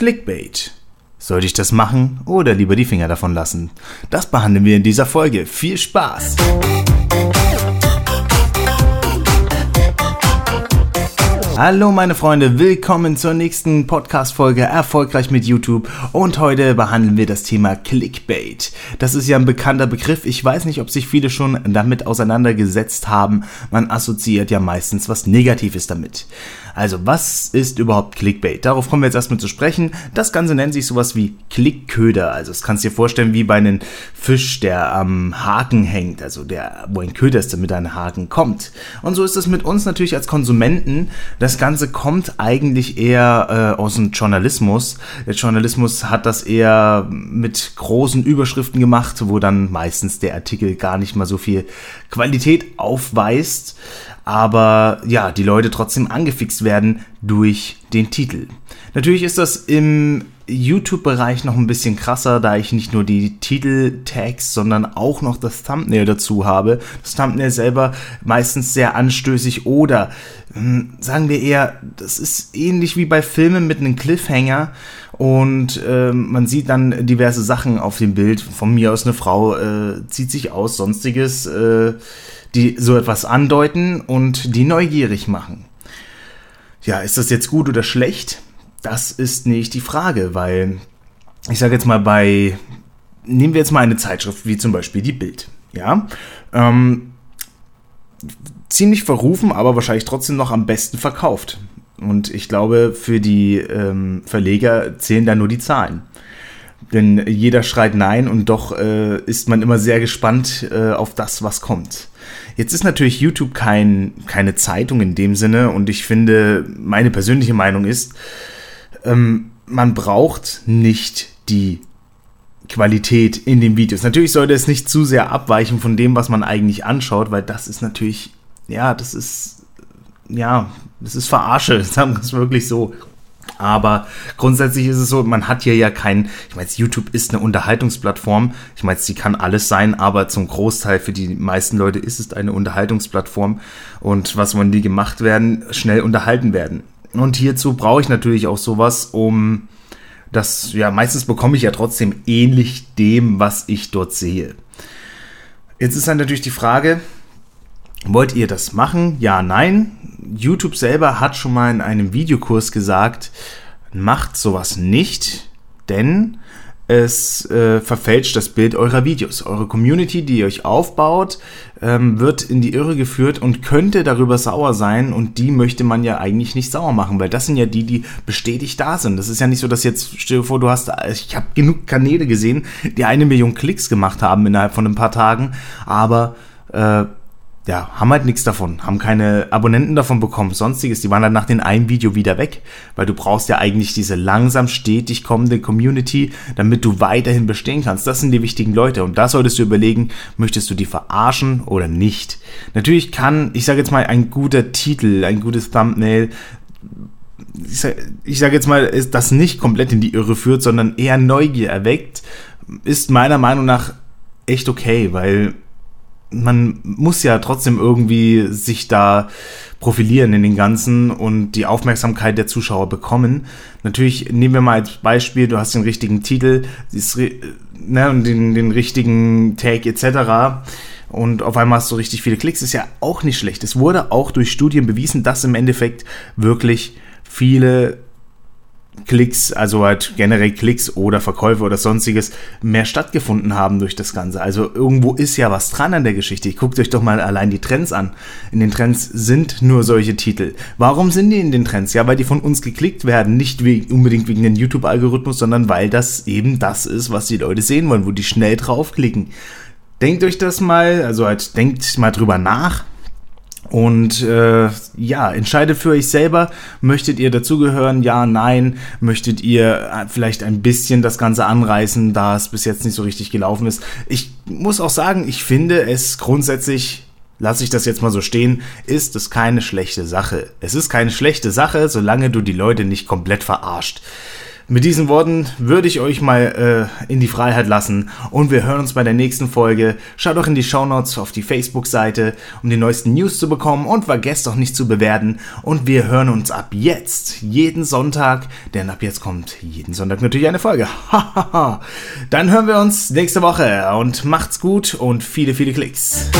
Clickbait. Sollte ich das machen oder lieber die Finger davon lassen? Das behandeln wir in dieser Folge. Viel Spaß! Hallo meine Freunde, willkommen zur nächsten Podcast-Folge Erfolgreich mit YouTube und heute behandeln wir das Thema Clickbait. Das ist ja ein bekannter Begriff, ich weiß nicht, ob sich viele schon damit auseinandergesetzt haben, man assoziiert ja meistens was Negatives damit. Also was ist überhaupt Clickbait? Darauf kommen wir jetzt erstmal zu sprechen. Das Ganze nennt sich sowas wie Klickköder. Also das kannst du dir vorstellen wie bei einem Fisch, der am Haken hängt, also der, wo ein Köder ist, damit ein Haken kommt. Und so ist es mit uns natürlich als Konsumenten. Das Ganze kommt eigentlich eher äh, aus dem Journalismus. Der Journalismus hat das eher mit großen Überschriften gemacht, wo dann meistens der Artikel gar nicht mal so viel Qualität aufweist aber ja, die Leute trotzdem angefixt werden durch den Titel. Natürlich ist das im YouTube-Bereich noch ein bisschen krasser, da ich nicht nur die Titel-Tags, sondern auch noch das Thumbnail dazu habe. Das Thumbnail selber meistens sehr anstößig oder hm, sagen wir eher, das ist ähnlich wie bei Filmen mit einem Cliffhanger und äh, man sieht dann diverse Sachen auf dem Bild. Von mir aus eine Frau äh, zieht sich aus, sonstiges. Äh, die so etwas andeuten und die neugierig machen. Ja, ist das jetzt gut oder schlecht? Das ist nicht die Frage, weil ich sage jetzt mal bei, nehmen wir jetzt mal eine Zeitschrift wie zum Beispiel die Bild, ja, ähm, ziemlich verrufen, aber wahrscheinlich trotzdem noch am besten verkauft. Und ich glaube, für die ähm, Verleger zählen da nur die Zahlen. Denn jeder schreit Nein und doch äh, ist man immer sehr gespannt äh, auf das, was kommt. Jetzt ist natürlich YouTube kein, keine Zeitung in dem Sinne und ich finde, meine persönliche Meinung ist, ähm, man braucht nicht die Qualität in den Videos. Natürlich sollte es nicht zu sehr abweichen von dem, was man eigentlich anschaut, weil das ist natürlich, ja, das ist, ja, das ist Verarsche, sagen wir es wirklich so. Aber grundsätzlich ist es so, man hat hier ja kein, ich meine, YouTube ist eine Unterhaltungsplattform. Ich meine, sie kann alles sein, aber zum Großteil für die meisten Leute ist es eine Unterhaltungsplattform. Und was wollen die gemacht werden? Schnell unterhalten werden. Und hierzu brauche ich natürlich auch sowas, um das, ja, meistens bekomme ich ja trotzdem ähnlich dem, was ich dort sehe. Jetzt ist dann natürlich die Frage, wollt ihr das machen? Ja, nein. YouTube selber hat schon mal in einem Videokurs gesagt, macht sowas nicht, denn es äh, verfälscht das Bild eurer Videos. Eure Community, die ihr euch aufbaut, ähm, wird in die Irre geführt und könnte darüber sauer sein und die möchte man ja eigentlich nicht sauer machen, weil das sind ja die, die bestätigt da sind. Das ist ja nicht so, dass jetzt, stell dir vor, du hast, ich habe genug Kanäle gesehen, die eine Million Klicks gemacht haben innerhalb von ein paar Tagen, aber äh, ja, haben halt nichts davon, haben keine Abonnenten davon bekommen, sonstiges. Die waren dann nach dem einen Video wieder weg, weil du brauchst ja eigentlich diese langsam stetig kommende Community, damit du weiterhin bestehen kannst. Das sind die wichtigen Leute und da solltest du überlegen, möchtest du die verarschen oder nicht. Natürlich kann, ich sage jetzt mal, ein guter Titel, ein gutes Thumbnail ich sage sag jetzt mal, ist das nicht komplett in die Irre führt, sondern eher Neugier erweckt, ist meiner Meinung nach echt okay, weil man muss ja trotzdem irgendwie sich da profilieren in den Ganzen und die Aufmerksamkeit der Zuschauer bekommen. Natürlich nehmen wir mal als Beispiel, du hast den richtigen Titel ne, und den, den richtigen Tag etc. Und auf einmal hast du richtig viele Klicks, ist ja auch nicht schlecht. Es wurde auch durch Studien bewiesen, dass im Endeffekt wirklich viele Klicks, also halt generell Klicks oder Verkäufe oder sonstiges mehr stattgefunden haben durch das Ganze. Also irgendwo ist ja was dran an der Geschichte. Guckt euch doch mal allein die Trends an. In den Trends sind nur solche Titel. Warum sind die in den Trends? Ja, weil die von uns geklickt werden. Nicht wegen, unbedingt wegen dem YouTube-Algorithmus, sondern weil das eben das ist, was die Leute sehen wollen, wo die schnell draufklicken. Denkt euch das mal, also halt denkt mal drüber nach und äh, ja, entscheidet für euch selber, möchtet ihr dazugehören, ja, nein, möchtet ihr äh, vielleicht ein bisschen das Ganze anreißen, da es bis jetzt nicht so richtig gelaufen ist. Ich muss auch sagen, ich finde es grundsätzlich, lasse ich das jetzt mal so stehen, ist es keine schlechte Sache. Es ist keine schlechte Sache, solange du die Leute nicht komplett verarscht. Mit diesen Worten würde ich euch mal äh, in die Freiheit lassen und wir hören uns bei der nächsten Folge. Schaut doch in die Shownotes auf die Facebook-Seite, um die neuesten News zu bekommen und vergesst auch nicht zu bewerten. Und wir hören uns ab jetzt jeden Sonntag, denn ab jetzt kommt jeden Sonntag natürlich eine Folge. Dann hören wir uns nächste Woche und macht's gut und viele, viele Klicks.